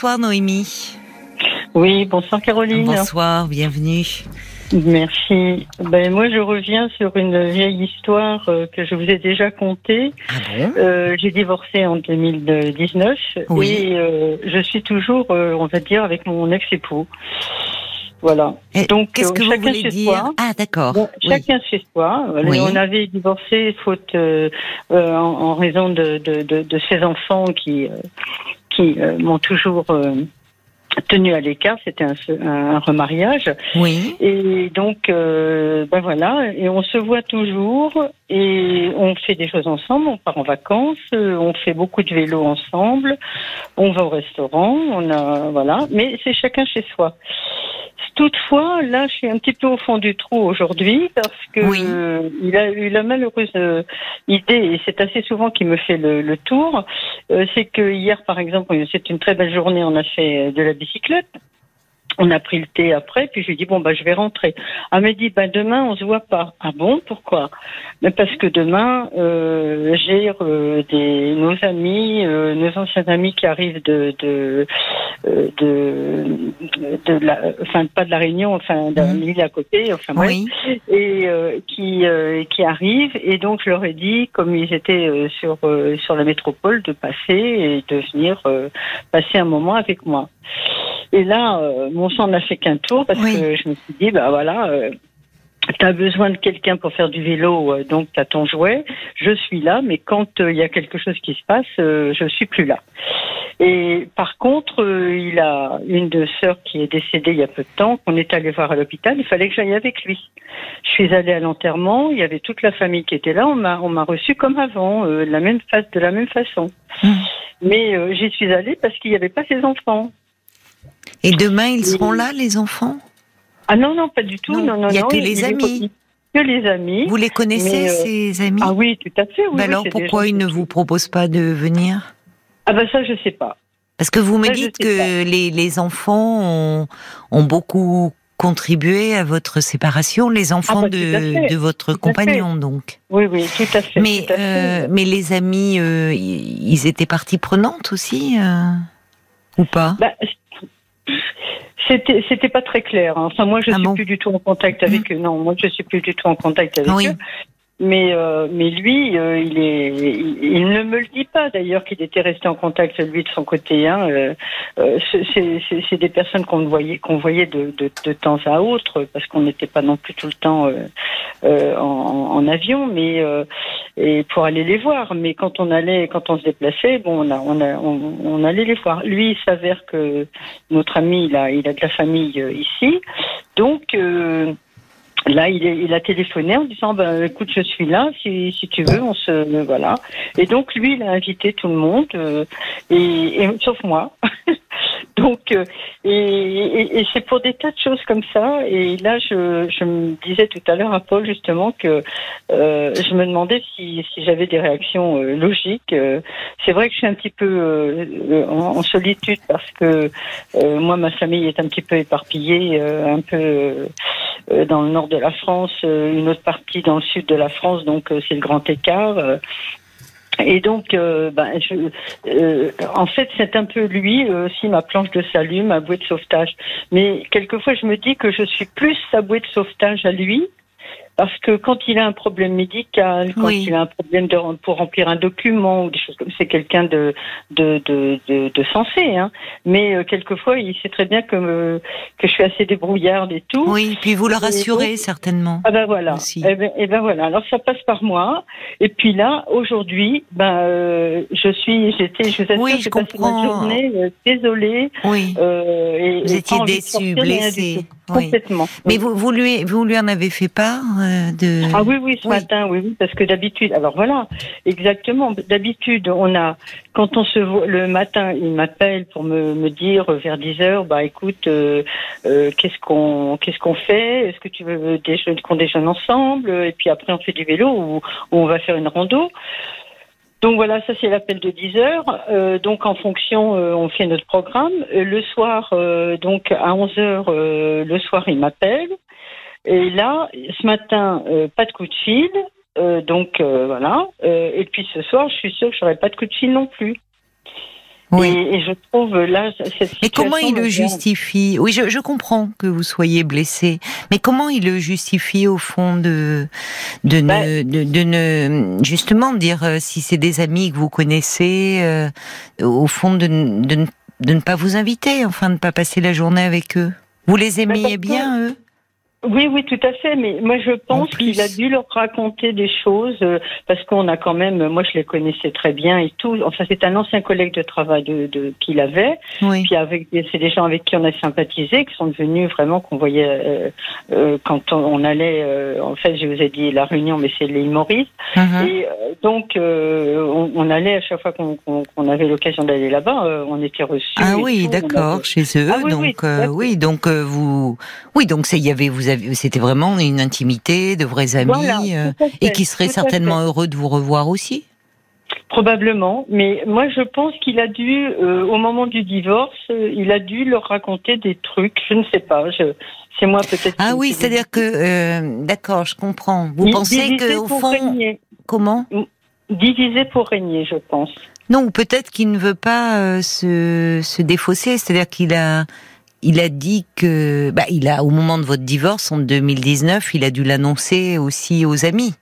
Bonsoir Noémie. Oui, bonsoir Caroline. Bonsoir, bienvenue. Merci. Ben, moi, je reviens sur une vieille histoire euh, que je vous ai déjà contée. Ah bon? Euh, J'ai divorcé en 2019 Oui. et euh, je suis toujours, on va dire, avec mon ex-époux. Voilà. Et Donc, Qu'est-ce que vous chacun voulez dire? soi. Ah, d'accord. Bon, Oui. chacun chez soi. Oui. On avait divorcé faute en, en raison de, de, de, de ces enfants qui, qui euh, m'ont toujours euh, tenu à l'écart. C'était un, un remariage. Oui. Et donc, euh, ben voilà, et on se voit toujours et on fait des choses ensemble, on part en vacances, on fait beaucoup de vélo ensemble, on va au restaurant, on a voilà, mais c'est chacun chez soi. Toutefois, là, je suis un petit peu au fond du trou aujourd'hui parce que Oui. euh, il a eu la malheureuse idée, et c'est assez souvent qu'il me fait le, le tour, c'est que hier, par exemple, c'est une très belle journée, on a fait de la bicyclette. On a pris le thé après, puis je lui dis bon bah je vais rentrer. Elle m'a dit bah demain on se voit pas. Ah bon? Pourquoi? Mais parce que demain euh, j'ai euh, des nos amis, euh, nos anciens amis qui arrivent de de euh, de, de la, enfin pas de la Réunion, enfin d'un île à côté, enfin bref Oui. et euh, qui euh, qui arrivent et donc je leur ai dit comme ils étaient euh, sur euh, sur la métropole de passer et de venir euh, passer un moment avec moi. Et là euh, mon sang n'a fait qu'un tour parce Oui. que je me suis dit bah voilà euh, tu as besoin de quelqu'un pour faire du vélo, euh, donc tu as ton jouet. Je suis là, mais quand euh, il y a quelque chose qui se passe, euh, je suis plus là. Et par contre, euh, il a une de sœurs qui est décédée il y a peu de temps, qu'on est allé voir à l'hôpital. Il fallait que j'aille avec lui. Je suis allée à l'enterrement. Il y avait toute la famille qui était là. On m'a, on m'a reçu comme avant, euh, de la même face, de la même façon. Mhm. Mais euh, j'y suis allée parce qu'il n'y avait pas ses enfants. Et demain, ils seront là, les enfants? Ah non, non, pas du tout. Non, Non, non, il a que les amis. Que les amis. Vous les connaissez, euh, ces amis? Ah oui, tout à fait. Oui, oui, Alors, pourquoi ils ne vous proposent pas de venir? Ah ben ça, je sais pas. Parce que vous me Ça, dites que les, les enfants ont, ont beaucoup contribué à votre séparation, les enfants bah, de, de votre compagnon, donc. Oui, oui, tout à fait. Mais, tout à fait. euh, mais les amis, euh, ils étaient partie prenante aussi Ou pas? Bah, c'était c'était pas très clair. hein. Enfin, moi, je Ah suis bon Mmh. plus du tout en contact avec eux. Non, moi, je suis plus du tout en contact avec Oui. eux. Mais euh, mais lui, euh, il est, il, ne me le dit pas d'ailleurs qu'il était resté en contact lui de son côté. Hein. Euh, euh, c'est- des personnes qu'on voyait qu'on voyait de, de, de temps à autre parce qu'on n'était pas non plus tout le temps euh, euh, en, en avion, mais et pour aller les voir. Mais quand on allait, quand on se déplaçait, bon, on a, on a, on, allait les voir. Lui, il s'avère que notre ami, il a, il a de la famille ici, donc. Là, il, est- il a téléphoné en disant ben, écoute, je suis là, si, si tu veux, on se voilà. Et donc lui, il a invité tout le monde, euh, et, et- sauf moi. donc, euh, et, et- et c'est pour des tas de choses comme ça. Et là, je, je me disais tout à l'heure à Paul justement que euh, je me demandais si, si j'avais des réactions euh, logiques. Euh, c'est vrai que je suis un petit peu euh, euh, en, solitude parce que moi, ma famille est un petit peu éparpillée, un peu. dans le nord de la France, une autre partie dans le sud de la France, donc c'est le grand écart. Et donc, euh, ben, je, euh, en fait, c'est un peu lui euh, aussi ma planche de salut, ma bouée de sauvetage. Mais quelquefois, je me dis que je suis plus sa bouée de sauvetage à lui, parce que quand il a un problème médical, quand Oui. il a un problème de, pour remplir un document ou des choses comme c'est quelqu'un de de, de, de de sensé, hein. Mais euh, quelquefois, il sait très bien que me- que je suis assez débrouillarde et tout. Oui, puis vous le rassurez donc- certainement. Ah ben voilà. Aussi. Eh ben, eh ben voilà. Alors ça passe par moi. Et puis là, aujourd'hui, ben euh, je suis, j'étais, je vous assure, Oui, je j'ai passé comprends. ma journée euh, désolée. Oui. Euh, et, Vous et étiez pas envie de déçu, sortir, rien du blessé. tout. Oui. Complètement. Mais Oui. vous, vous, lui, vous lui en avez fait part euh, de. Ah oui, oui, ce Oui. matin, oui, oui, parce que d'habitude, alors voilà, exactement. D'habitude, on a, quand on se voit le matin, il m'appelle pour me, me dire euh, vers 10 heures, bah écoute, euh, euh, qu'est-ce qu'on, qu'est-ce qu'on fait? Est-ce que tu veux déjeuner, qu'on déjeune ensemble? Et puis après, on fait du vélo ou, ou on va faire une rando. Donc voilà, ça c'est l'appel de 10 heures. Euh, donc en fonction, euh, on fait notre programme. Euh, le soir, donc à 11 heures, le soir, il m'appelle. Et là, ce matin, euh, pas de coup de fil. Euh, donc euh, voilà. Et puis ce soir, je suis sûre que j'aurai pas de coup de fil non plus. Oui. Et, je trouve là cette Mais comment il le justifie? Oui, je, je, comprends que vous soyez blessé, mais comment il le justifie au fond de de, bah, ne, de, de ne justement dire si c'est des amis que vous connaissez, au fond de, de, de, ne pas vous inviter, enfin de ne pas passer la journée avec eux? Vous les bah, aimiez bien eux? Oui, oui, tout à fait. Mais moi, je pense qu'il a dû leur raconter des choses euh, parce qu'on a quand même, moi, je les connaissais très bien et tout. Enfin, c'est un ancien collègue de travail de, de qu'il avait. Oui. Puis avec, c'est des gens avec qui on a sympathisé, qui sont devenus vraiment qu'on voyait euh, euh, quand on, allait. en fait, je vous ai dit la réunion, mais c'est l'île Maurice. Uh-huh. Et donc, on, on, allait à chaque fois qu'on, avait l'occasion d'aller là-bas, on était reçus. Ah oui, d'accord, chez eux. Ah donc, oui, donc vous, oui, donc il y avait vous c'était vraiment une intimité, de vrais amis, euh, et qui seraient certainement heureux de vous revoir aussi. Probablement, mais moi je pense qu'il a dû, euh, au moment du divorce, euh, il a dû leur raconter des trucs, je ne sais pas, c'est moi peut-être. Ah oui, c'est-à-dire que, d'accord, je comprends. Vous pensez que au fond, comment? Diviser pour régner, je pense. Non, peut-être qu'il ne veut pas se, se défausser, c'est-à-dire qu'il a, il a dit que, bah, il a, au moment de votre divorce en 2019, il a dû l'annoncer aussi aux amis.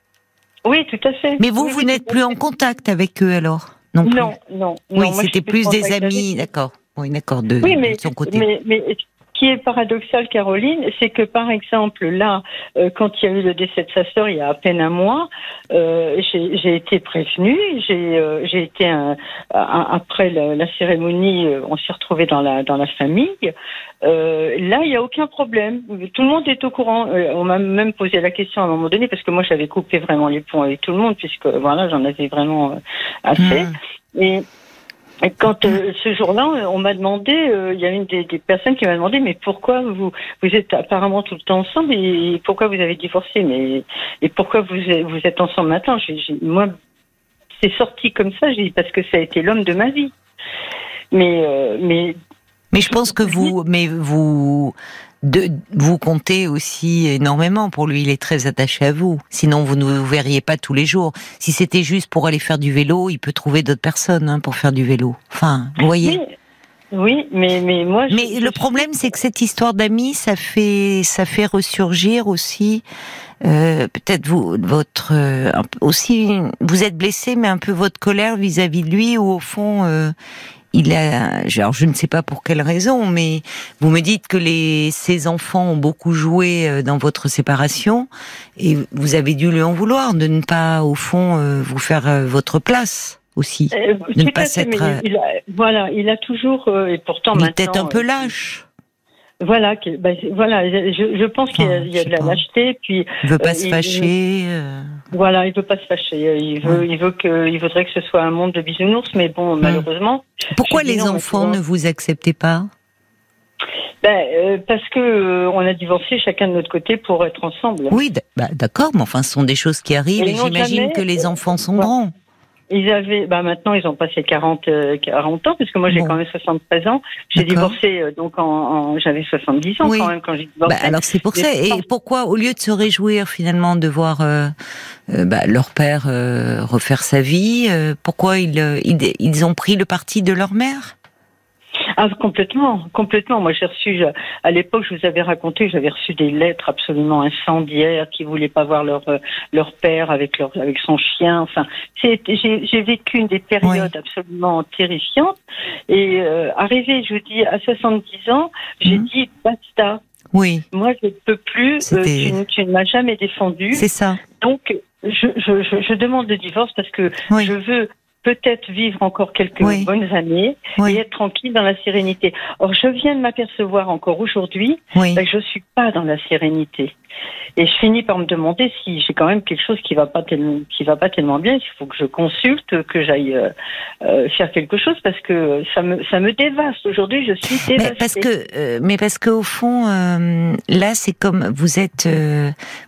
Oui, tout à fait. Mais vous, vous n'êtes plus en contact avec eux alors non, non, non, Oui, c'était plus des amis, d'accord. Oui, d'accord, de, son côté. Mais, mais qui est paradoxal, Caroline, c'est que par exemple là, euh, quand il y a eu le décès de sa sœur il y a à peine un mois, euh, j'ai été prévenue. J'ai euh, été un, après la, cérémonie, on s'est retrouvé dans la dans la famille. là, il n'y a aucun problème. Tout le monde est au courant. on m'a même posé la question à un moment donné parce que moi j'avais coupé vraiment les ponts avec tout le monde puisque voilà j'en avais vraiment assez. Mmh. Et quand euh, ce jour-là, on m'a demandé, euh, il y a une des, des personnes qui m'a demandé, mais pourquoi vous vous êtes apparemment tout le temps ensemble et pourquoi vous avez divorcé, mais et pourquoi vous vous êtes ensemble maintenant? Moi, c'est sorti comme ça. J'ai dit parce que ça a été l'homme de ma vie. Mais euh, mais mais je pense que vous, mais vous, de, vous comptez aussi énormément pour lui. Il est très attaché à vous. Sinon, vous ne vous verriez pas tous les jours. Si c'était juste pour aller faire du vélo, il peut trouver d'autres personnes hein, pour faire du vélo. Enfin, vous voyez. Oui, mais mais moi. mais le problème, c'est que cette histoire d'amis, ça fait ça fait ressurgir aussi. Euh, peut-être vous votre euh, aussi vous êtes blessé mais un peu votre colère vis-à-vis de lui ou au fond euh, il a, alors je ne sais pas pour quelle raison, mais vous me dites que les, ses enfants ont beaucoup joué euh, dans votre séparation et vous avez dû lui en vouloir de ne pas, au fond, euh, vous faire euh, votre place aussi, de ne pas s'être. Voilà, il a toujours et pourtant il peut-être un peu lâche. Voilà, bah, voilà. Je, je pense qu'il y a, de la lâcheté, puis il veut pas se fâcher. Voilà, il veut pas se fâcher. Il veut, il veut que, il voudrait que ce soit un monde de bisounours, mais bon, malheureusement. Pourquoi les enfants ne vous acceptez pas ben, euh, parce que euh, on a divorcé chacun de notre côté pour être ensemble. Oui, bah, d'accord, mais enfin, ce sont des choses qui arrivent et, j'imagine que les enfants sont grands. Ils avaient, bah maintenant ils ont passé 40, 40 euh, ans, parce que moi j'ai quand même 73 ans. J'ai divorcé, euh, donc en, j'avais 70 ans quand même quand j'ai divorcé. Bah, alors c'est pour ça. Et pourquoi, au lieu de se réjouir finalement de voir euh, bah, leur père refaire sa vie, pourquoi ils, ils, ils ont pris le parti de leur mère? Ah, complètement, complètement. Moi, j'ai reçu, à l'époque, je vous avais raconté, j'avais reçu des lettres absolument incendiaires qui voulaient pas voir leur euh, leur père avec leur avec son chien. Enfin, j'ai vécu une des périodes absolument terrifiantes. Et euh, arrivé, je vous dis, à 70 ans, j'ai mhm. dit basta. Oui. Moi, je ne peux plus. Euh, tu, ne m'as jamais défendu. C'est ça. Donc, je, je, je, demande le divorce parce que je veux peut-être vivre encore quelques bonnes années et être tranquille dans la sérénité. Or, je viens de m'apercevoir encore aujourd'hui que je suis pas dans la sérénité. Et je finis par me demander si j'ai quand même quelque chose qui va pas tellement, qui va pas tellement bien. Il faut que je consulte, que j'aille euh, euh, faire quelque chose parce que ça me ça me dévaste. Aujourd'hui, je suis dévastée. Mais parce que euh, mais parce qu'au fond, là, c'est comme vous êtes,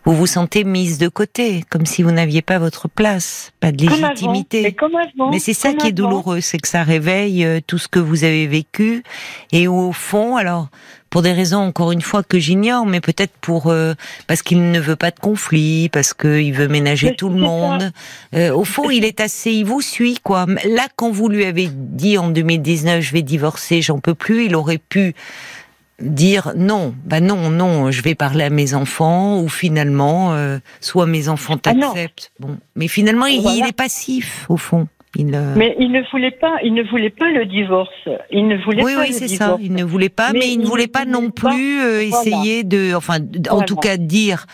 vous vous sentez mise de côté, comme si vous n'aviez pas votre place, pas de légitimité. mais comme avant. Mais c'est ça qui est douloureux, c'est que ça réveille tout ce que vous avez vécu et où, au fond, alors pour des raisons encore une fois que j'ignore, mais peut-être pour euh, parce qu'il ne veut pas de conflit, parce qu'il veut ménager tout le monde. Euh, au fond, il est assez, il vous suit quoi. Là, quand vous lui avez dit en 2019, je vais divorcer, j'en peux plus, il aurait pu dire non, bah non, non, je vais parler à mes enfants ou finalement, euh, soit mes enfants ah t'acceptent. bon, mais finalement, il, il, est passif au fond. Euh, mais il ne voulait pas, il ne voulait pas le divorce. Il ne voulait oui, pas oui, c'est ça. Il ne voulait pas, mais, il, ne voulait pas non plus euh, essayer de, enfin, en tout cas, dire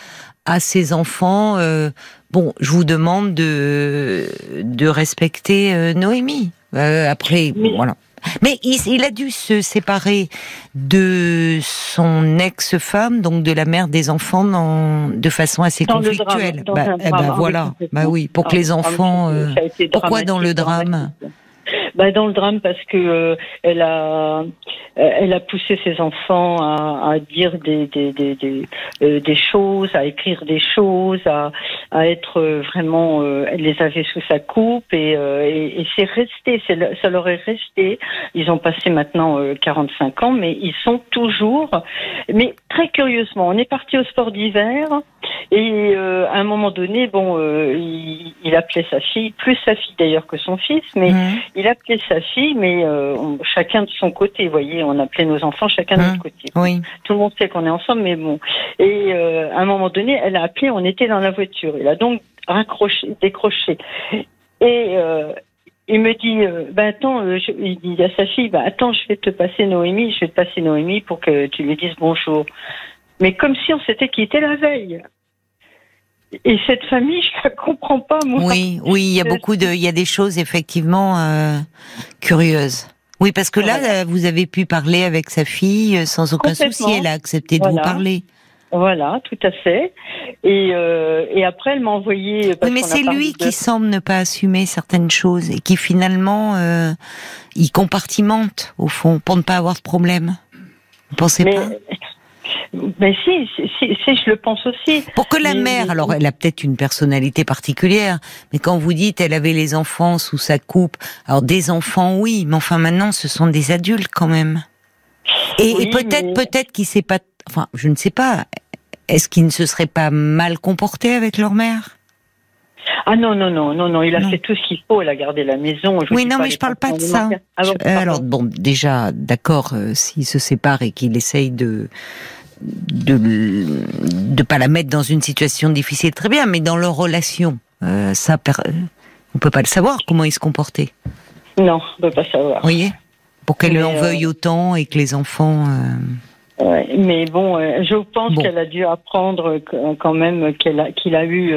à ses enfants, euh, bon, je vous demande de de respecter Noémie. après, voilà. Mais il, a dû se séparer de son ex-femme, donc de la mère des enfants, de façon assez conflictuelle. bah, eh ben voilà, bah oui, pour que les enfants. Euh, pourquoi dans le drame? Bah, dans le drame parce que euh, elle a euh, elle a poussé ses enfants à, à dire des des des des, euh, des, choses, à écrire des choses, à à être vraiment elle les avait sous sa coupe et et, et c'est resté, ça leur est resté. Ils ont passé maintenant 45 ans, mais ils sont toujours. Mais très curieusement, on est parti au sport d'hiver et à un moment donné, bon, il, il, appelait sa fille, plus sa fille d'ailleurs que son fils, mais mmh. il a sa fille, mais euh, chacun de son côté. Vous voyez, on appelait nos enfants chacun de notre mmh. côté. Oui. Tout le monde sait qu'on est ensemble, mais bon. Et euh, à un moment donné, elle a appelé, on était dans la voiture. Il a donc raccroché, décroché. Et euh, il me dit, ben attends, il dit à sa fille, ben attends, je vais te passer Noémie, je vais te passer Noémie pour que tu lui dises bonjour. Mais comme si on s'était quitté la veille. Et cette famille, je la comprends pas, moi. Oui, oui, il y a beaucoup de, il y a des choses effectivement euh, curieuses. Oui, parce que là, vous avez pu parler avec sa fille euh, sans aucun souci. Elle a accepté de vous parler. Voilà, tout à fait. Et, euh, et après, elle m'a envoyé. oui, mais c'est lui qui semble ne pas assumer certaines choses et qui finalement, euh, il compartimente au fond pour ne pas avoir de problème. Vous pensez pas? Mais si, si, si, je le pense aussi. Pour que la mère, alors elle a peut-être une personnalité particulière, mais quand vous dites elle avait les enfants sous sa coupe, alors des enfants oui, mais enfin maintenant ce sont des adultes quand même. Et, peut-être, peut-être qu'il sait pas, enfin je ne sais pas, est-ce qu'il ne se serait pas mal comporté avec leur mère? Ah non, non, non, non, non, il a fait tout ce qu'il faut, il a gardé la maison. oui, non, mais je parle pas de ça. Ah alors, bon, déjà, d'accord, euh, s'il se sépare et qu'il essaye de de de pas la mettre dans une situation difficile, très bien, mais dans leur relation, euh, ça, on peut pas le savoir comment il se comportait. Non, on peut pas savoir. Vous voyez, pour qu'elle en veuille euh, autant et que les enfants. Euh... Ouais, mais bon, euh, je pense qu'elle a dû apprendre quand même qu'il a, qu'il a eu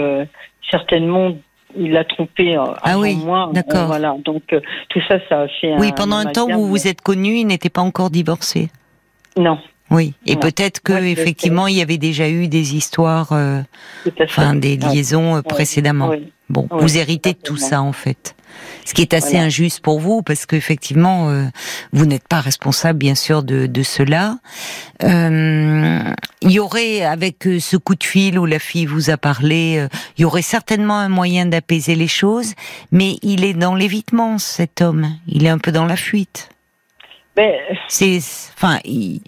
certainement il l'a trompé ah avant oui, moi. D'accord. Voilà, donc tout ça, ça a fait. Oui, pendant un, temps où vous vous êtes connu, il n'était pas encore divorcé. Non, oui, et peut-être que effectivement il y avait déjà eu des histoires, euh, enfin des liaisons euh, précédemment. Bon, vous héritez de tout ça en fait, ce qui est assez injuste pour vous parce qu'effectivement euh, vous n'êtes pas responsable bien sûr de, de cela. Euh, il y aurait avec euh, ce coup de fil où la fille vous a parlé, il y aurait certainement un moyen d'apaiser les choses, mais il est dans l'évitement cet homme, il est un peu dans la fuite. C'est, enfin, il,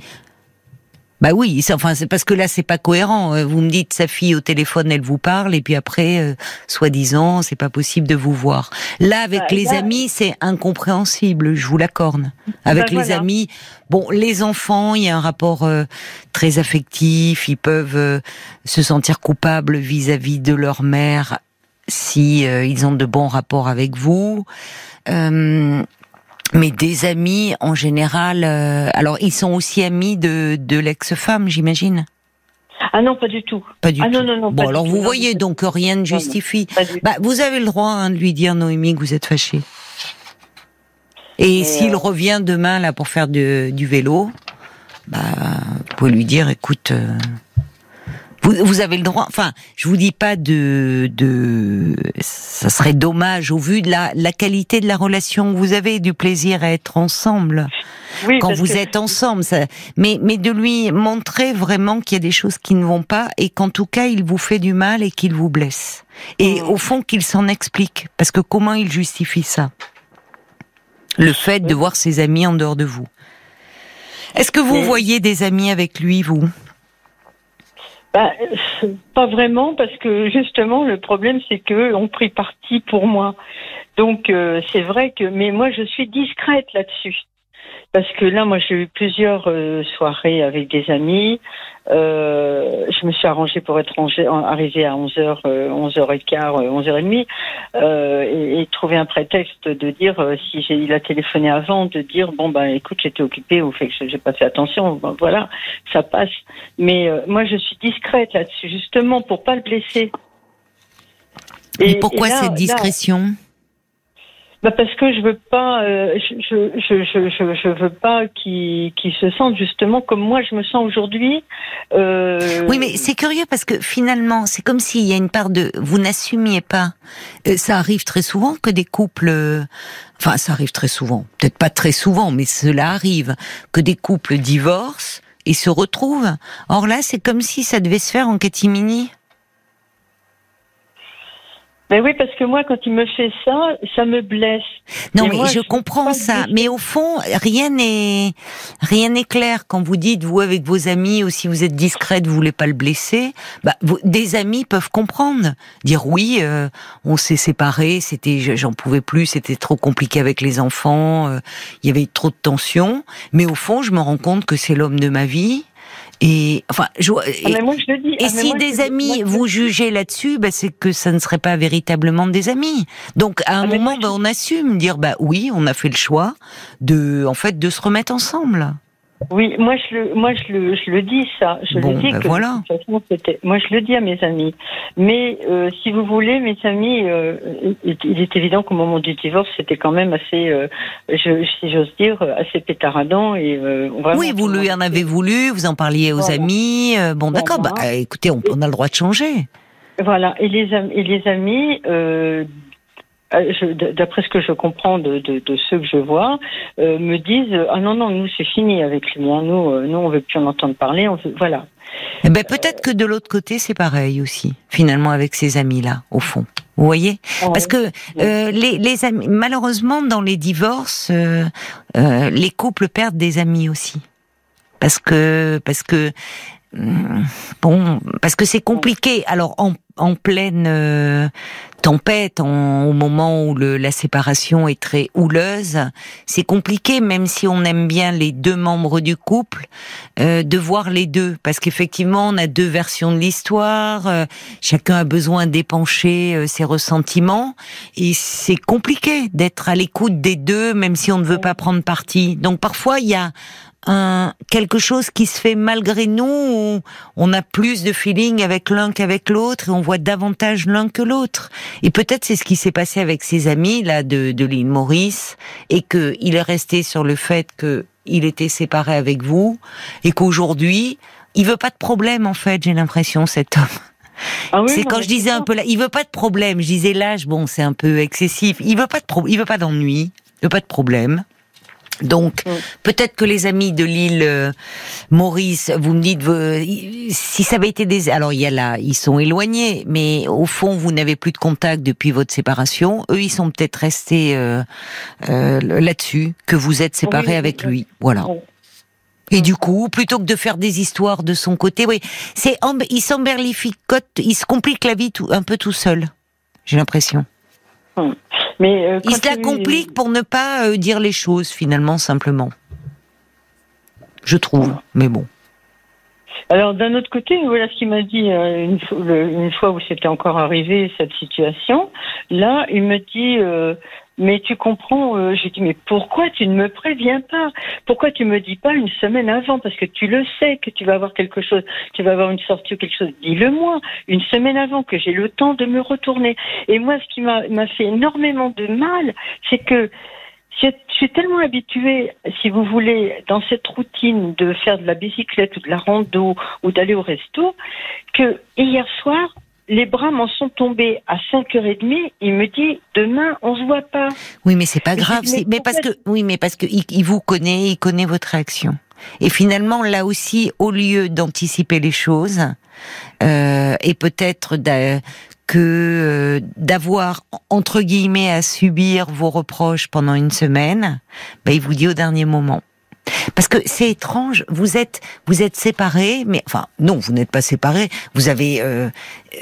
bah oui, enfin c'est parce que là c'est pas cohérent. Euh, vous me dites sa fille au téléphone, elle vous parle et puis après, euh, soi-disant, c'est pas possible de vous voir. Là avec bah, les amis, c'est incompréhensible. Je vous l'accorde. Avec bah, les amis, bon, les enfants, il y a un rapport euh, très affectif. Ils peuvent se sentir coupables vis-à-vis de leur mère si ils ont de bons rapports avec vous. Mais des amis en général. Euh, alors ils sont aussi amis de, de l'ex-femme, j'imagine? Ah non, pas du tout. Pas du ah, tout. Non, non, non, bon, alors vous voyez donc rien ne justifie. bah, vous avez le droit hein, de lui dire Noémie que vous êtes fâchée. Et, s'il euh, revient demain là pour faire du vélo, bah, vous pouvez lui dire, écoute, euh, vous, vous, avez le droit. Enfin, je vous dis pas de, de. Ça serait dommage au vu de la, la qualité de la relation que vous avez, du plaisir à être ensemble. Oui, quand vous êtes ensemble, ça, mais mais de lui montrer vraiment qu'il y a des choses qui ne vont pas et qu'en tout cas il vous fait du mal et qu'il vous blesse. Et mmh. au fond qu'il s'en explique, parce que comment il justifie ça? Le fait de voir ses amis en dehors de vous. Est-ce que vous voyez des amis avec lui, vous? Bah, pas vraiment parce que justement le problème c'est que ont pris parti pour moi. Donc euh, c'est vrai que mais moi je suis discrète là-dessus. Parce que là, moi, j'ai eu plusieurs euh, soirées avec des amis. Euh, je me suis arrangée pour être arrivée à 11h, 11h15, 11h30 et, et, trouver un prétexte de dire, euh, si j'ai, il a téléphoné avant, de dire, bon, ben, écoute, j'étais occupée ou fait que j'ai pas fait attention. Ben, voilà, ça passe. Mais euh, moi, je suis discrète là-dessus, justement, pour pas le blesser. Et, pourquoi cette discrétion? Bah parce que je veux pas, euh, je, je, je, je, je veux pas qu'ils qu se sentent justement comme moi je me sens aujourd'hui. Euh... Oui, mais c'est curieux parce que finalement, c'est comme s'il y a une part de vous n'assumiez pas. Euh, ça arrive très souvent que des couples, euh, enfin ça arrive très souvent, peut-être pas très souvent, mais cela arrive que des couples divorcent et se retrouvent. Or là, c'est comme si ça devait se faire en catimini. Mais oui, parce que moi, quand il me fait ça, ça me blesse. Non, mais je, comprends ça. Mais au fond, rien n'est rien n'est clair quand vous dites vous avec vos amis ou si vous êtes discrète, vous voulez pas le blesser. Bah, des amis peuvent comprendre, dire oui, euh, on s'est séparés, c'était, j'en pouvais plus, c'était trop compliqué avec les enfants, euh, il y avait trop de tension. Mais au fond, je me rends compte que c'est l'homme de ma vie et enfin, je, et, moi, je le dis. et ah, si des amis vous jugez là-dessus, bah, c'est que ça ne serait pas véritablement des amis. Donc à un ah, moment, bah, on assume, dire bah oui, on a fait le choix de, en fait, de se remettre ensemble. Oui, moi je le, moi je le, je le dis ça. Je le dis ben que voilà. moi je le dis à mes amis. Mais euh, si vous voulez, mes amis, euh, il est évident qu'au moment du divorce, c'était quand même assez, euh, je, si j'ose dire, assez pétaradant et vraiment. Oui, vous lui en avez voulu, vous en parliez aux amis. bon, d'accord. Bah, écoutez, on, on, a le droit de changer. Voilà. Et les, et les amis euh, d'après ce que je comprends de, de, de, ceux que je vois, euh, me disent ah non non nous c'est fini avec lui, hein. nous euh, nous on veut plus en entendre parler, on voilà. Eh ben peut-être que de l'autre côté c'est pareil aussi finalement avec ces amis là au fond. Vous voyez? Parce que les, les amis, malheureusement dans les divorces, les couples perdent des amis aussi. Parce que parce que bon parce que c'est compliqué. Alors en en pleine euh, tempête, en, au moment où le, la séparation est très houleuse, c'est compliqué, même si on aime bien les deux membres du couple, euh, de voir les deux, parce qu'effectivement, on a deux versions de l'histoire, euh, chacun a besoin d'épancher ses ressentiments, et c'est compliqué d'être à l'écoute des deux, même si on ne veut pas prendre parti. Donc parfois, il y a un, quelque chose qui se fait malgré nous, où on a plus de feeling avec l'un qu'avec l'autre et on voit davantage l'un que l'autre. Et peut-être c'est ce qui s'est passé avec ses amis là de, de l'île Maurice et que il est resté sur le fait que il était séparé avec vous et qu'aujourd'hui il veut pas de problème en fait. J'ai l'impression cet homme. Ah c'est quand je disais un peu là, il veut pas de problème. Je disais l'âge, bon, c'est un peu excessif. Il veut pas de pro, il veut pas d'ennui, il veut pas de problème. Donc mm. peut-être que les amis de l'île euh, Maurice, vous me dites si ça avait été des alors il y a là ils sont éloignés, mais au fond vous n'avez plus de contact depuis votre séparation. Eux ils sont peut-être restés euh, euh, là-dessus que vous êtes séparés avec lui. Voilà. Et du coup, plutôt que de faire des histoires de son côté, oui, c'est il s'emberlificote, il se complique la vie tout, un peu tout seul. J'ai l'impression. Mais euh, il se la complique pour ne pas euh, dire les choses finalement simplement. Je trouve, mais bon. Alors d'un autre côté, voilà ce qu'il m'a dit euh, une, fois où c'était encore arrivé cette situation. Là, il me dit mais tu comprends, euh, j'ai dit, mais pourquoi tu ne me préviens pas? Pourquoi tu me dis pas une semaine avant? Parce que tu le sais que tu vas avoir quelque chose, tu vas avoir une sortie ou quelque chose. Dis-le-moi, une semaine avant, que j'ai le temps de me retourner. Et moi, ce qui m'a fait énormément de mal, c'est que je suis tellement habituée, si vous voulez, dans cette routine de faire de la bicyclette ou de la rando ou d'aller au resto, que hier soir, les bras m'en sont tombés à 5h30. Il me dit, demain, on se voit pas. Oui, mais c'est pas grave. mais, parce que, oui, mais parce que il, vous connaît, il connaît votre réaction. Et finalement, là aussi, au lieu d'anticiper les choses, euh, et peut-être que euh, d'avoir entre guillemets à subir vos reproches pendant une semaine, ben, il vous dit au dernier moment. Parce que c'est étrange, vous êtes vous êtes séparés, mais enfin non, vous n'êtes pas séparés. Vous avez euh,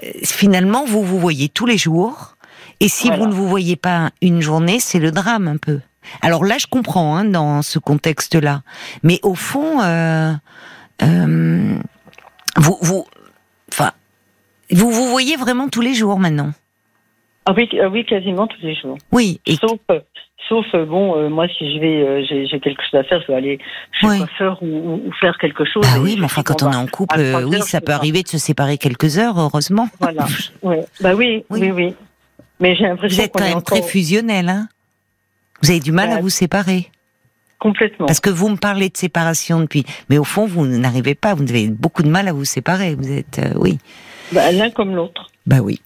euh, finalement vous vous voyez tous les jours, et si Voilà. vous ne vous voyez pas une journée, c'est le drame un peu. Alors là, je comprends hein, dans ce contexte-là, mais au fond, euh, euh, vous vous enfin vous vous voyez vraiment tous les jours maintenant. Ah oui, ah oui, quasiment tous les jours. Oui, et Sauf, euh, sauf euh, bon, euh, moi, si je vais, euh, j'ai j'ai quelque chose à faire, je vais aller chez Oui. coiffeur ou, faire quelque chose. bah oui, mais enfin quand on est en couple, euh, oui, ça peut arriver de se séparer quelques heures, heureusement. Voilà. Ouais. Bah oui, Oui. oui, oui. Mais j'ai l'impression Vous êtes qu'on quand est même encore très fusionnel, hein Vous avez du mal à Bah, vous séparer. complètement. Parce que vous me parlez de séparation depuis, mais au fond, vous n'arrivez pas, vous avez beaucoup de mal à vous séparer. Vous êtes, oui. Bah, L'un comme l'autre. Bah oui.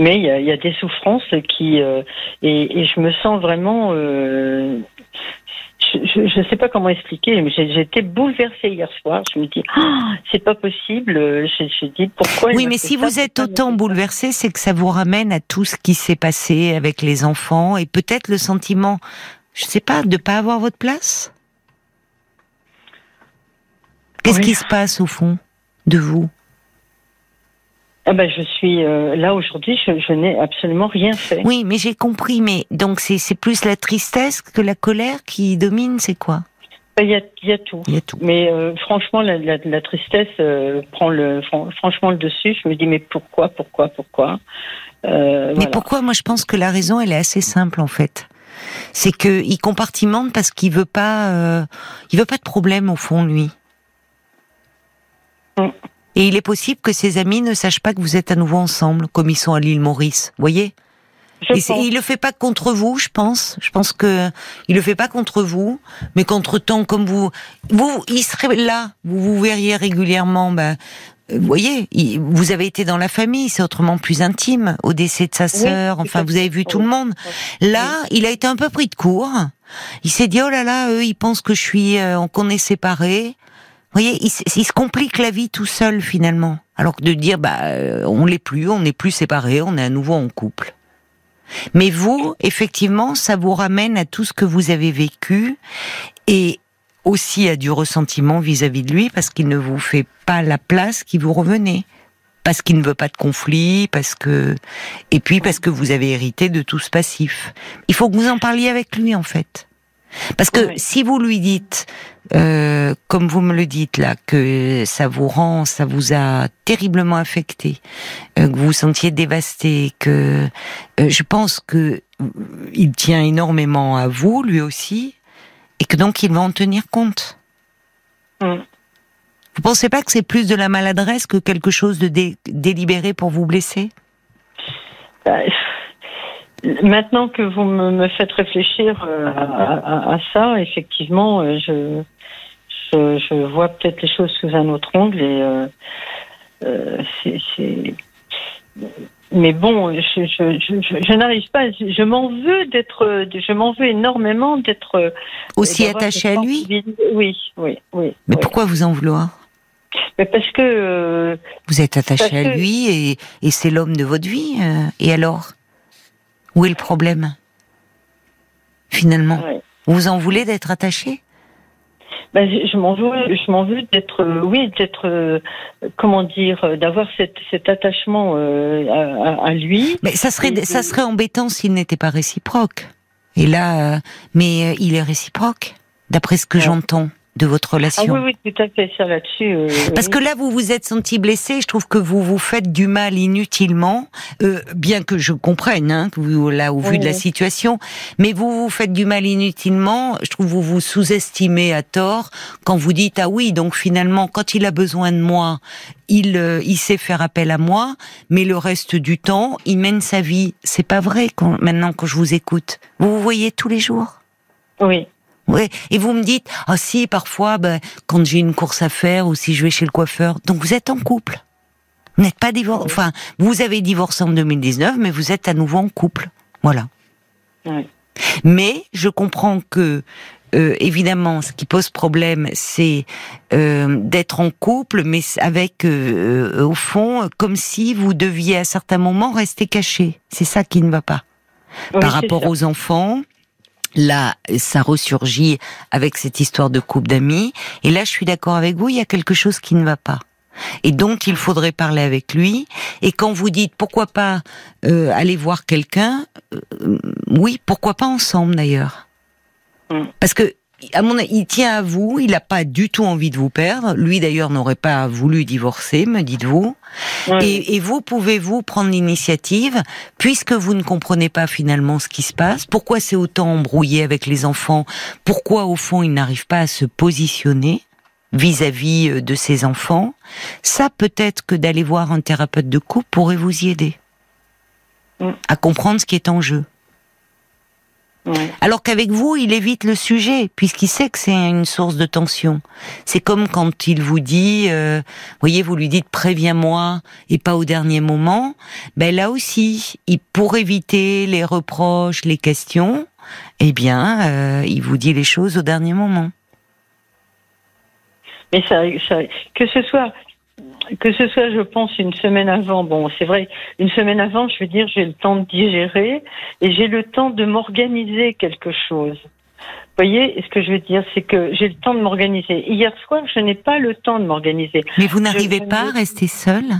Mais il y a, il y a des souffrances qui euh, et, et je me sens vraiment. euh, je ne sais pas comment expliquer, mais été bouleversée hier soir. Je me dis, Ah, c'est pas possible. Je, je dis pourquoi. Oui, m'a mais si vous êtes autant fait ça bouleversé, c'est que ça vous ramène à tout ce qui s'est passé avec les enfants et peut-être le sentiment, je sais pas, de pas avoir votre place. Qu'est-ce Oui. qui se passe au fond de vous? Ah ben, je suis euh, là aujourd'hui. Je, je n'ai absolument rien fait. Oui, mais j'ai compris. Mais donc c'est c'est plus la tristesse que la colère qui domine. C'est quoi? Il y a, il y a tout. Il y a tout. Mais euh, franchement, la, la, la tristesse euh, prend le fran- franchement le dessus. Je me dis mais pourquoi, pourquoi, pourquoi? Euh, Mais voilà. pourquoi? Moi, je pense que la raison, elle est assez simple en fait. C'est que il compartimente parce qu'il veut pas, il veut pas de problème au fond, lui. Mm. Et il est possible que ses amis ne sachent pas que vous êtes à nouveau ensemble, comme ils sont à l'île Maurice. Voyez? Je Et il le fait pas contre vous, je pense. Je pense que il le fait pas contre vous, mais qu'entre temps, comme vous, vous, il serait là, vous vous verriez régulièrement. Ben, vous voyez, il- vous avez été dans la famille, c'est autrement plus intime au décès de sa sœur. enfin, vous avez vu tout le monde. Là, il a été un peu pris de court. Il s'est dit oh là là, eux, ils pensent que je suis, euh, qu'on est séparés. Vous voyez, il, il se complique la vie tout seul finalement. Alors que de dire bah euh, on l'est plus, on n'est plus séparés, on est à nouveau en couple. Mais vous, effectivement, ça vous ramène à tout ce que vous avez vécu et aussi à du ressentiment vis-à-vis de lui parce qu'il ne vous fait pas la place qui vous revenait. Parce qu'il ne veut pas de conflit, parce que et puis parce que vous avez hérité de tout ce passif. Il faut que vous en parliez avec lui en fait. Parce que Oui. si vous lui dites, euh, comme vous me le dites là, que ça vous rend, ça vous a terriblement affecté, euh, que vous vous sentiez dévasté, que euh, je pense que euh, il tient énormément à vous, lui aussi, et que donc il va en tenir compte. Mm. Vous pensez pas que c'est plus de la maladresse que quelque chose de dé- délibéré pour vous blesser? Bah, Maintenant que vous me, me faites réfléchir euh, à, à- à ça, effectivement, euh, je, je, je vois peut-être les choses sous un autre angle et euh, c'est. c'est- Mais bon, je, n'arrive pas. Je, m'en veux d'être. Je m'en veux énormément d'être. Aussi attaché à lui. Oui, oui, oui. Mais oui. pourquoi vous en vouloir? Mais parce que. Vous êtes attaché à que- lui et, et c'est l'homme de votre vie. et alors? Où est le problème Finalement ouais. Vous en voulez d'être attaché Ben, je m'en veux, je m'en veux d'être, euh, oui, d'être, euh, comment dire, euh, d'avoir cet, cet attachement à, lui. Mais ça serait, Et- ça serait embêtant s'il n'était pas réciproque. Et là, mais il est réciproque, d'après ce que Ouais. j'entends de votre Ah relation. oui, oui, tout à fait, ça là-dessus. euh, Parce oui. que là, vous vous êtes senti blessé. Je trouve que vous vous faites du mal inutilement, euh, bien que je comprenne, hein, que vous, là, au vu Oui, de la situation. Mais vous vous faites du mal inutilement. Je trouve que vous vous sous-estimez à tort quand vous dites ah oui, donc finalement, quand il a besoin de moi, il euh, il sait faire appel à moi, mais le reste du temps, il mène sa vie. C'est pas vrai quand, maintenant que je vous écoute. Vous vous voyez tous les jours? Oui, Ouais. Et vous me dites, ah si, parfois, ben, quand j'ai une course à faire ou si je vais chez le coiffeur. Donc vous êtes en couple. Vous n'êtes pas divorcé. Enfin, vous avez divorcé en 2019, mais vous êtes à nouveau en couple. Voilà. oui. Mais je comprends que, euh, évidemment, ce qui pose problème, c'est euh, d'être en couple, mais avec, euh, euh, au fond, comme si vous deviez à certains moments rester caché. C'est ça qui ne va pas Oui, par rapport ça. aux enfants là, ça ressurgit avec cette histoire de couple d'amis. Et là, je suis d'accord avec vous, il y a quelque chose qui ne va pas. Et donc, il faudrait parler avec lui. Et quand vous dites pourquoi pas euh, aller voir quelqu'un, euh, oui, pourquoi pas ensemble d'ailleurs. Mm. Parce que à mon il tient à vous, il n'a pas du tout envie de vous perdre. Lui d'ailleurs n'aurait pas voulu divorcer, me dites-vous. Et, et, vous pouvez-vous prendre l'initiative, puisque vous ne comprenez pas finalement ce qui se passe, pourquoi c'est autant embrouillé avec les enfants, pourquoi au fond il n'arrive pas à se positionner vis-à-vis euh, de ses enfants, ça peut-être que d'aller voir un thérapeute de couple pourrait vous y aider mm. à comprendre ce qui est en jeu. Alors qu'avec vous, il évite le sujet, puisqu'il sait que c'est une source de tension. C'est comme quand il vous dit, euh, voyez, vous lui dites préviens-moi et pas au dernier moment. Ben là aussi, il, pour éviter les reproches, les questions, eh bien, euh, il vous dit les choses au dernier moment. Mais ça, que ce soit que ce soit, je pense, une semaine avant, bon, c'est vrai, une semaine avant, je veux dire, j'ai le temps de digérer et j'ai le temps de m'organiser quelque chose. Vous voyez, ce que je veux dire, c'est que j'ai le temps de m'organiser. Hier soir, je n'ai pas le temps de m'organiser. Mais vous n'arrivez pas à rester seule?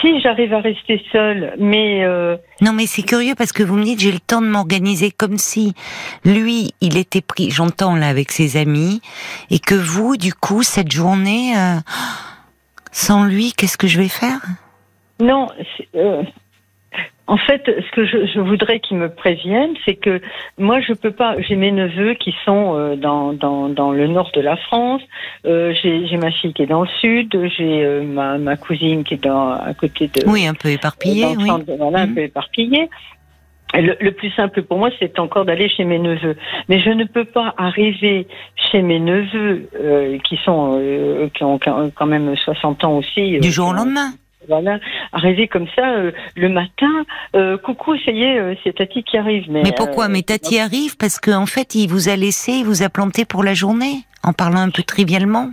Si j'arrive à rester seule, mais euh, non, mais c'est curieux parce que vous me dites j'ai le temps de m'organiser comme si lui il était pris, j'entends là avec ses amis, et que vous du coup cette journée euh, sans lui qu'est-ce que je vais faire? Non, euh, en fait, ce que je, voudrais qu'ils me préviennent, c'est que moi, je peux pas. J'ai mes neveux qui sont euh, dans, dans, dans, le nord de la France. Euh, j'ai ma fille qui est dans le sud. J'ai euh, ma, ma, cousine qui est dans, à côté de. Oui, un peu éparpillée. Oui. voilà, un mmh. peu éparpillée. Le, le, plus simple pour moi, c'est encore d'aller chez mes neveux. Mais je ne peux pas arriver chez mes neveux qui sont qui ont quand même 60 ans aussi. Du jour au lendemain voilà, arriver comme ça euh, le matin. Euh, coucou, ça y est, euh, c'est Tati qui arrive. Mais, mais pourquoi Mais Tati arrive parce qu'en en fait, il vous a laissé, il vous a planté pour la journée, en parlant un peu trivialement.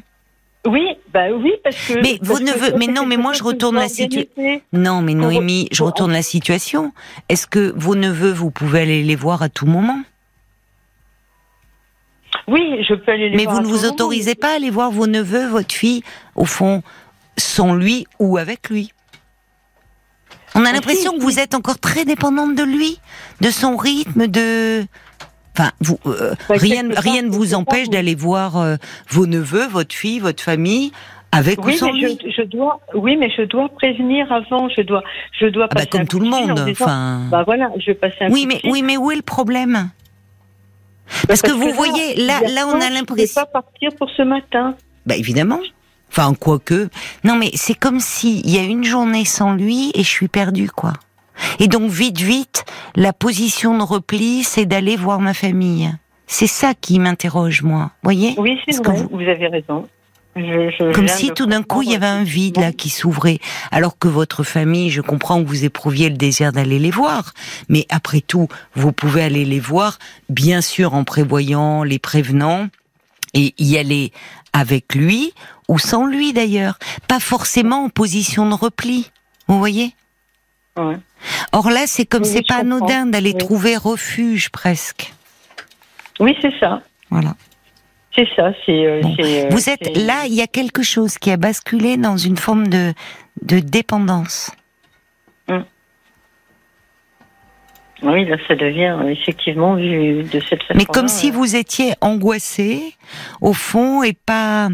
Oui, bah oui, parce que. Mais vous ne veux, mais non, mais moi je retourne la situation. Non, mais Noémie, je retourne la situation. Est-ce que vos neveux, vous pouvez aller les voir à tout moment? Oui, je peux aller les mais voir. Mais vous ne vous autorisez pas à aller voir vos neveux, votre fille, au fond, sans lui ou avec lui. On a l'impression que vous êtes encore très dépendante de lui, de son rythme, de. Enfin, vous, euh, rien, rien ne vous empêche d'aller voir euh, vos neveux, votre fille, votre famille, avec oui, ou sans lui. Je, dois, oui, mais je dois prévenir avant. Je dois, je dois ah bah, comme tout le monde. enfin. Bah voilà, je vais passer un Oui, mais oui, mais où est le problème? Parce, que, vous voyez, là, là, on a l'impression. Je pas partir pour ce matin. Bah évidemment. Enfin, quoique. Non, mais c'est comme s'il y a une journée sans lui et je suis perdue, quoi. Et donc, vite, vite, la position de repli, c'est d'aller voir ma famille. C'est ça qui m'interroge, moi. Voyez? Oui, c'est vrai, vous... avez raison. Comme si tout d'un coup il y avait un vide là qui s'ouvrait, alors que votre famille, je comprends que vous éprouviez le désir d'aller les voir, mais après tout, vous pouvez aller les voir, bien sûr en prévoyant, les prévenant, et y aller avec lui ou sans lui d'ailleurs, pas forcément en position de repli. Vous voyez? Or là, c'est comme c'est pas anodin d'aller trouver refuge presque. Oui, c'est ça. Voilà. C'est ça. C'est. Euh, euh, Vous êtes là. Il y a quelque chose qui a basculé dans une forme de de dépendance. Oui, là, ça devient euh, effectivement vu de cette façon. Mais comme si vous étiez angoissé, au fond, et pas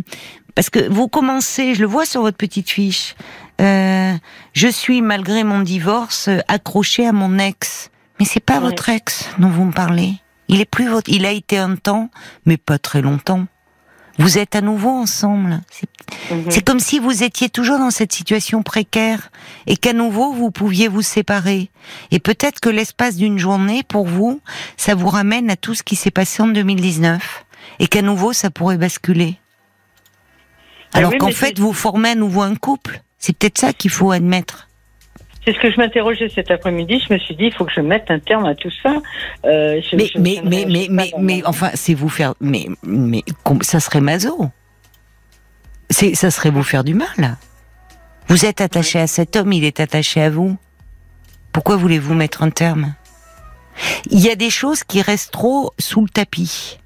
parce que vous commencez, je le vois sur votre petite fiche, euh, je suis malgré mon divorce accroché à mon ex. Mais c'est pas votre ex dont vous me parlez. Il est plus votre, il a été un temps, mais pas très longtemps. Vous êtes à nouveau ensemble. Mhm. C'est comme si vous étiez toujours dans cette situation précaire et qu'à nouveau vous pouviez vous séparer. Et peut-être que l'espace d'une journée, pour vous, ça vous ramène à tout ce qui s'est passé en 2019 et qu'à nouveau ça pourrait basculer. Ah Alors qu'en fait, vous formez à nouveau un couple. C'est peut-être ça qu'il faut admettre. C'est ce que je m'interrogeais cet après-midi. Je me suis dit, il faut que je mette un terme à tout ça. Euh, mais, mais, mais, mais, mais, mais, enfin, c'est vous faire. Mais, mais, ça serait maso. C'est, ça serait vous faire du mal. Vous êtes attaché à cet homme, il est attaché à vous. Pourquoi voulez-vous mettre un terme? Il y a des choses qui restent trop sous le tapis,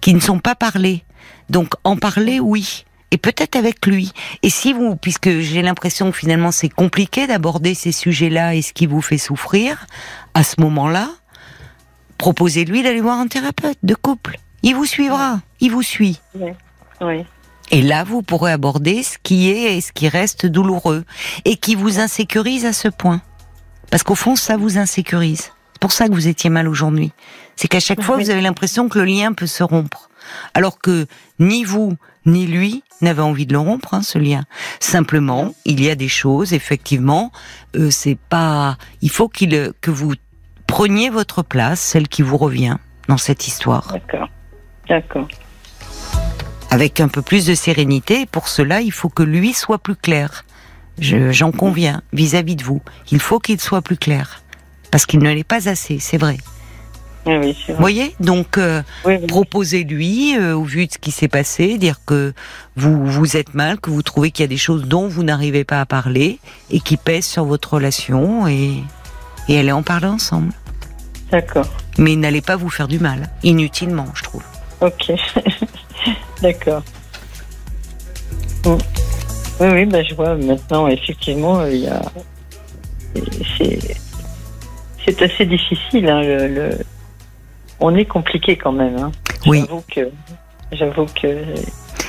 qui ne sont pas parlées. Donc en parler, oui. Et peut-être avec lui. Et si vous, puisque j'ai l'impression que finalement c'est compliqué d'aborder ces sujets-là et ce qui vous fait souffrir, à ce moment-là, proposez-lui d'aller voir un thérapeute de couple. Il vous suivra, il vous suit. Oui. oui. Et là, vous pourrez aborder ce qui est et ce qui reste douloureux et qui vous insécurise à ce point. Parce qu'au fond, ça vous insécurise. C'est pour ça que vous étiez mal aujourd'hui. C'est qu'à chaque fois, vous avez l'impression que le lien peut se rompre. Alors que ni vous, ni lui n'avez envie de le rompre, hein, ce lien. Simplement, il y a des choses, effectivement, euh, c'est pas. Il faut qu'il que vous preniez votre place, celle qui vous revient dans cette histoire. D'accord. D'accord. Avec un peu plus de sérénité. Pour cela, il faut que lui soit plus clair. J'en conviens vis-à-vis de vous. Il faut qu'il soit plus clair. Parce qu'il ne l'est pas assez, c'est vrai. Oui, Vous voyez Donc, euh, Oui, oui. proposez-lui, euh, au vu de ce qui s'est passé, dire que vous vous êtes mal, que vous trouvez qu'il y a des choses dont vous n'arrivez pas à parler et qui pèsent sur votre relation et, et allez en parler ensemble. D'accord. Mais n'allez pas vous faire du mal, inutilement, je trouve. Ok. D'accord. Oui, oui, bah, je vois maintenant, effectivement, il y a. C'est, c'est assez difficile. Hein, le, le- On est compliqué quand même. Hein. Oui. J'avoue que. J'avoue que.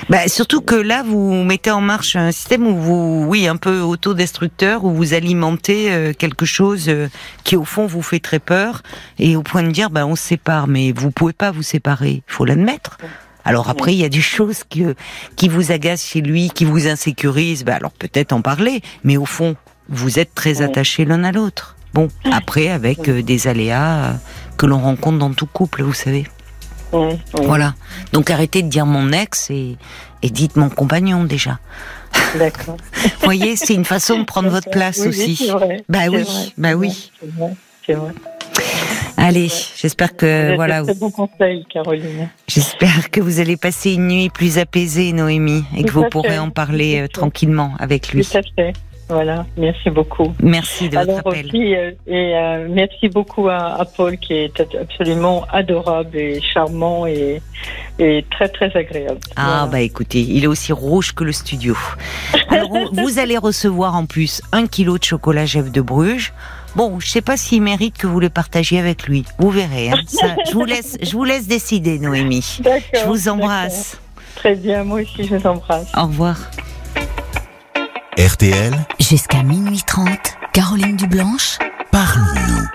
Bah, surtout que là, vous mettez en marche un système où vous, oui, un peu autodestructeur, où vous alimentez euh, quelque chose euh, qui, au fond, vous fait très peur, et au point de dire, bah, on se sépare, mais vous pouvez pas vous séparer, il faut l'admettre. Alors après, il y a des choses qui, qui vous agacent chez lui, qui vous insécurisent, bah, alors peut-être en parler, mais au fond, vous êtes très attachés l'un à l'autre. Bon, après, avec euh, des aléas euh, que l'on rencontre dans tout couple, vous savez. Oui. Voilà. Donc arrêtez de dire mon ex et, et dites mon compagnon déjà. D'accord. Vous voyez, c'est une façon de prendre votre place Oui, aussi. vrai. Bah oui, vrai. bah oui. C'est vrai. Allez, j'espère que voilà, très bon conseil, Caroline. j'espère que vous allez passer une nuit plus apaisée, Noémie, et que Tout vous pourrez fait. en parler Tout euh, tranquillement avec lui. Tout à fait. Voilà. Merci beaucoup. Merci de votre Alors appel. aussi, euh, et euh, merci beaucoup à, à Paul qui est absolument adorable et charmant et, et très très agréable. Ah Voilà. bah écoutez, il est aussi rouge que le studio. Alors on- vous allez recevoir en plus un kilo de chocolat Jeff de Bruges. Bon, je sais pas s'il mérite que vous le partagiez avec lui. Vous verrez. hein. Ça, je vous laisse, je vous laisse décider, Noémie. Je vous embrasse. Très bien, moi aussi je vous embrasse. Au revoir. RTL, Jusqu'à minuit 30, Caroline Dublanche, parle-nous.